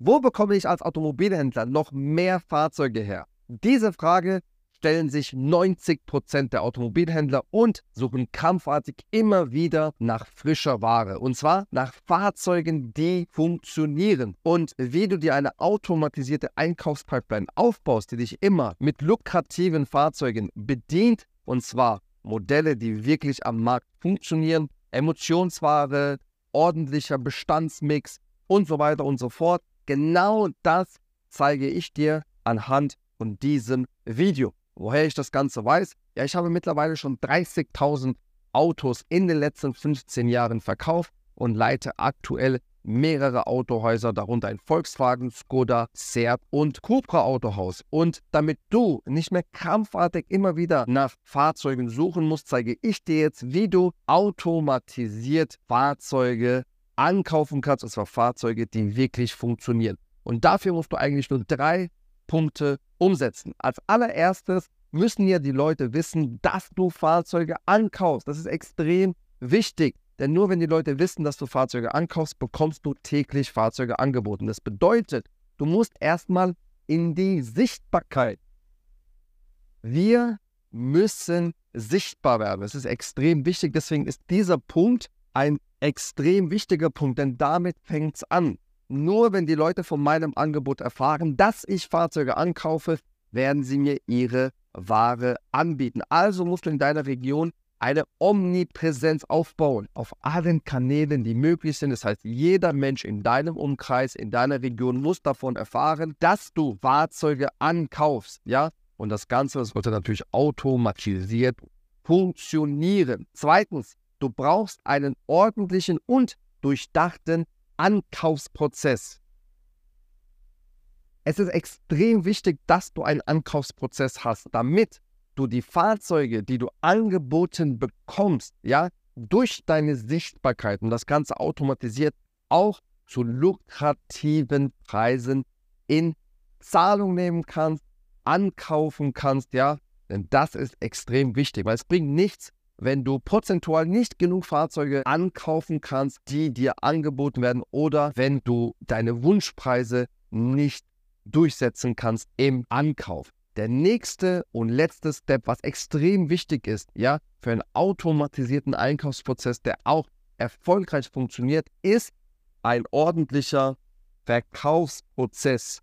Wo bekomme ich als Automobilhändler noch mehr Fahrzeuge her? Diese Frage stellen sich 90% der Automobilhändler und suchen krampfartig immer wieder nach frischer Ware. Und zwar nach Fahrzeugen, die funktionieren. Und wie du dir eine automatisierte Einkaufspipeline aufbaust, die dich immer mit lukrativen Fahrzeugen bedient. Und zwar Modelle, die wirklich am Markt funktionieren, Emotionsware, ordentlicher Bestandsmix und so weiter und so fort. Genau das zeige ich dir anhand von diesem Video. Woher ich das Ganze weiß? Ja, ich habe mittlerweile schon 30.000 Autos in den letzten 15 Jahren verkauft und leite aktuell mehrere Autohäuser, darunter ein Volkswagen, Skoda, Seat und Cupra Autohaus. Und damit du nicht mehr krampfartig immer wieder nach Fahrzeugen suchen musst, zeige ich dir jetzt, wie du automatisiert Fahrzeuge ankaufen kannst, und zwar Fahrzeuge, die wirklich funktionieren. Und dafür musst du eigentlich nur drei Punkte umsetzen. Als allererstes müssen ja die Leute wissen, dass du Fahrzeuge ankaufst. Das ist extrem wichtig. Denn nur wenn die Leute wissen, dass du Fahrzeuge ankaufst, bekommst du täglich Fahrzeuge angeboten. Das bedeutet, du musst erstmal in die Sichtbarkeit. Wir müssen sichtbar werden. Das ist extrem wichtig. Deswegen ist dieser Punkt ein extrem wichtiger Punkt, denn damit fängt es an. Nur wenn die Leute von meinem Angebot erfahren, dass ich Fahrzeuge ankaufe, werden sie mir ihre Ware anbieten. Also musst du in deiner Region eine Omnipräsenz aufbauen auf allen Kanälen, die möglich sind. Das heißt, jeder Mensch in deinem Umkreis, in deiner Region muss davon erfahren, dass du Fahrzeuge ankaufst. Ja, und das Ganze sollte natürlich automatisiert funktionieren. Zweitens, du brauchst einen ordentlichen und durchdachten Ankaufsprozess. Es ist extrem wichtig, dass du einen Ankaufsprozess hast, damit du die Fahrzeuge, die du angeboten bekommst, ja, durch deine Sichtbarkeit und das Ganze automatisiert auch zu lukrativen Preisen in Zahlung nehmen kannst, ankaufen kannst, ja, denn das ist extrem wichtig, weil es bringt nichts, wenn du prozentual nicht genug Fahrzeuge ankaufen kannst, die dir angeboten werden oder wenn du deine Wunschpreise nicht durchsetzen kannst im Ankauf. Der nächste und letzte Step, was extrem wichtig ist, ja, für einen automatisierten Einkaufsprozess, der auch erfolgreich funktioniert, ist ein ordentlicher Verkaufsprozess.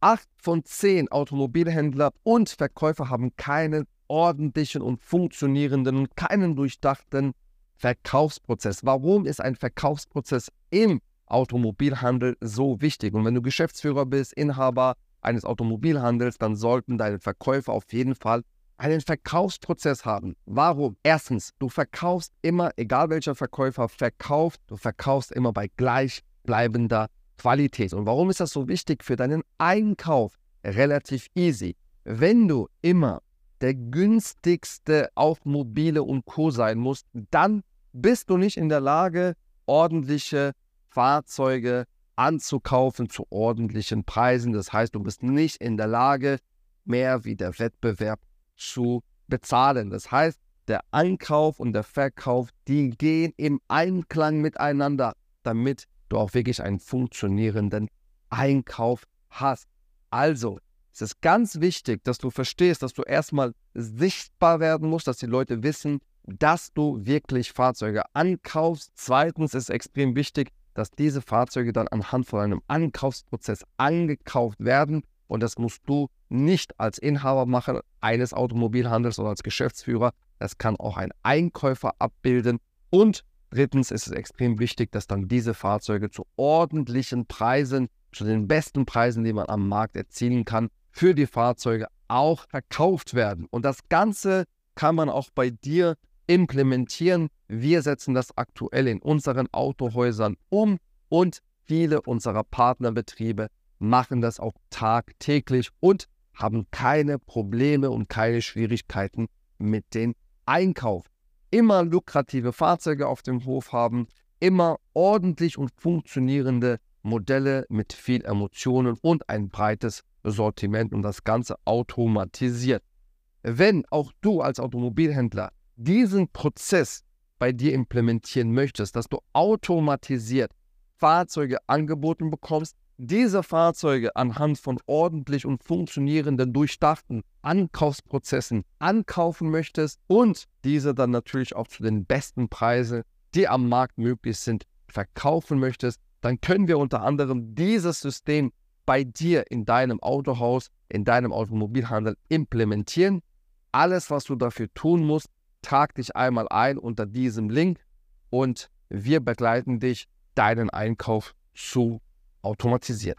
Acht von zehn Automobilhändler und Verkäufer haben keinen ordentlichen und funktionierenden und keinen durchdachten Verkaufsprozess. Warum ist ein Verkaufsprozess im Automobilhandel so wichtig? Und wenn du Geschäftsführer bist, Inhaber eines Automobilhandels, dann sollten deine Verkäufer auf jeden Fall einen Verkaufsprozess haben. Warum? Erstens, du verkaufst immer, egal welcher Verkäufer verkauft, du verkaufst immer bei gleichbleibender Qualität. Und warum ist das so wichtig für deinen Einkauf? Relativ easy. Wenn du immer der günstigste auf Mobile und Co. sein muss, dann bist du nicht in der Lage, ordentliche Fahrzeuge anzukaufen zu ordentlichen Preisen. Das heißt, du bist nicht in der Lage, mehr wie der Wettbewerb zu bezahlen. Das heißt, der Einkauf und der Verkauf, die gehen im Einklang miteinander, damit du auch wirklich einen funktionierenden Einkauf hast. Also, es ist ganz wichtig, dass du verstehst, dass du erstmal sichtbar werden musst, dass die Leute wissen, dass du wirklich Fahrzeuge ankaufst. Zweitens ist extrem wichtig, dass diese Fahrzeuge dann anhand von einem Ankaufsprozess angekauft werden. Und das musst du nicht als Inhaber machen eines Automobilhandels oder als Geschäftsführer. Das kann auch ein Einkäufer abbilden. Und drittens ist es extrem wichtig, dass dann diese Fahrzeuge zu ordentlichen Preisen, zu den besten Preisen, die man am Markt erzielen kann, für die Fahrzeuge auch verkauft werden. Und das Ganze kann man auch bei dir implementieren. Wir setzen das aktuell in unseren Autohäusern um und viele unserer Partnerbetriebe machen das auch tagtäglich und haben keine Probleme und keine Schwierigkeiten mit dem Einkauf. Immer lukrative Fahrzeuge auf dem Hof haben, immer ordentlich und funktionierende Modelle mit viel Emotionen und ein breites Sortiment und das Ganze automatisiert. Wenn auch du als Automobilhändler diesen Prozess bei dir implementieren möchtest, dass du automatisiert Fahrzeuge angeboten bekommst, diese Fahrzeuge anhand von ordentlich und funktionierenden, durchdachten Ankaufsprozessen ankaufen möchtest und diese dann natürlich auch zu den besten Preisen, die am Markt möglich sind, verkaufen möchtest, dann können wir unter anderem dieses System bei dir in deinem Autohaus, in deinem Automobilhandel implementieren. Alles, was du dafür tun musst, trag dich einmal ein unter diesem Link und wir begleiten dich, deinen Einkauf zu automatisieren.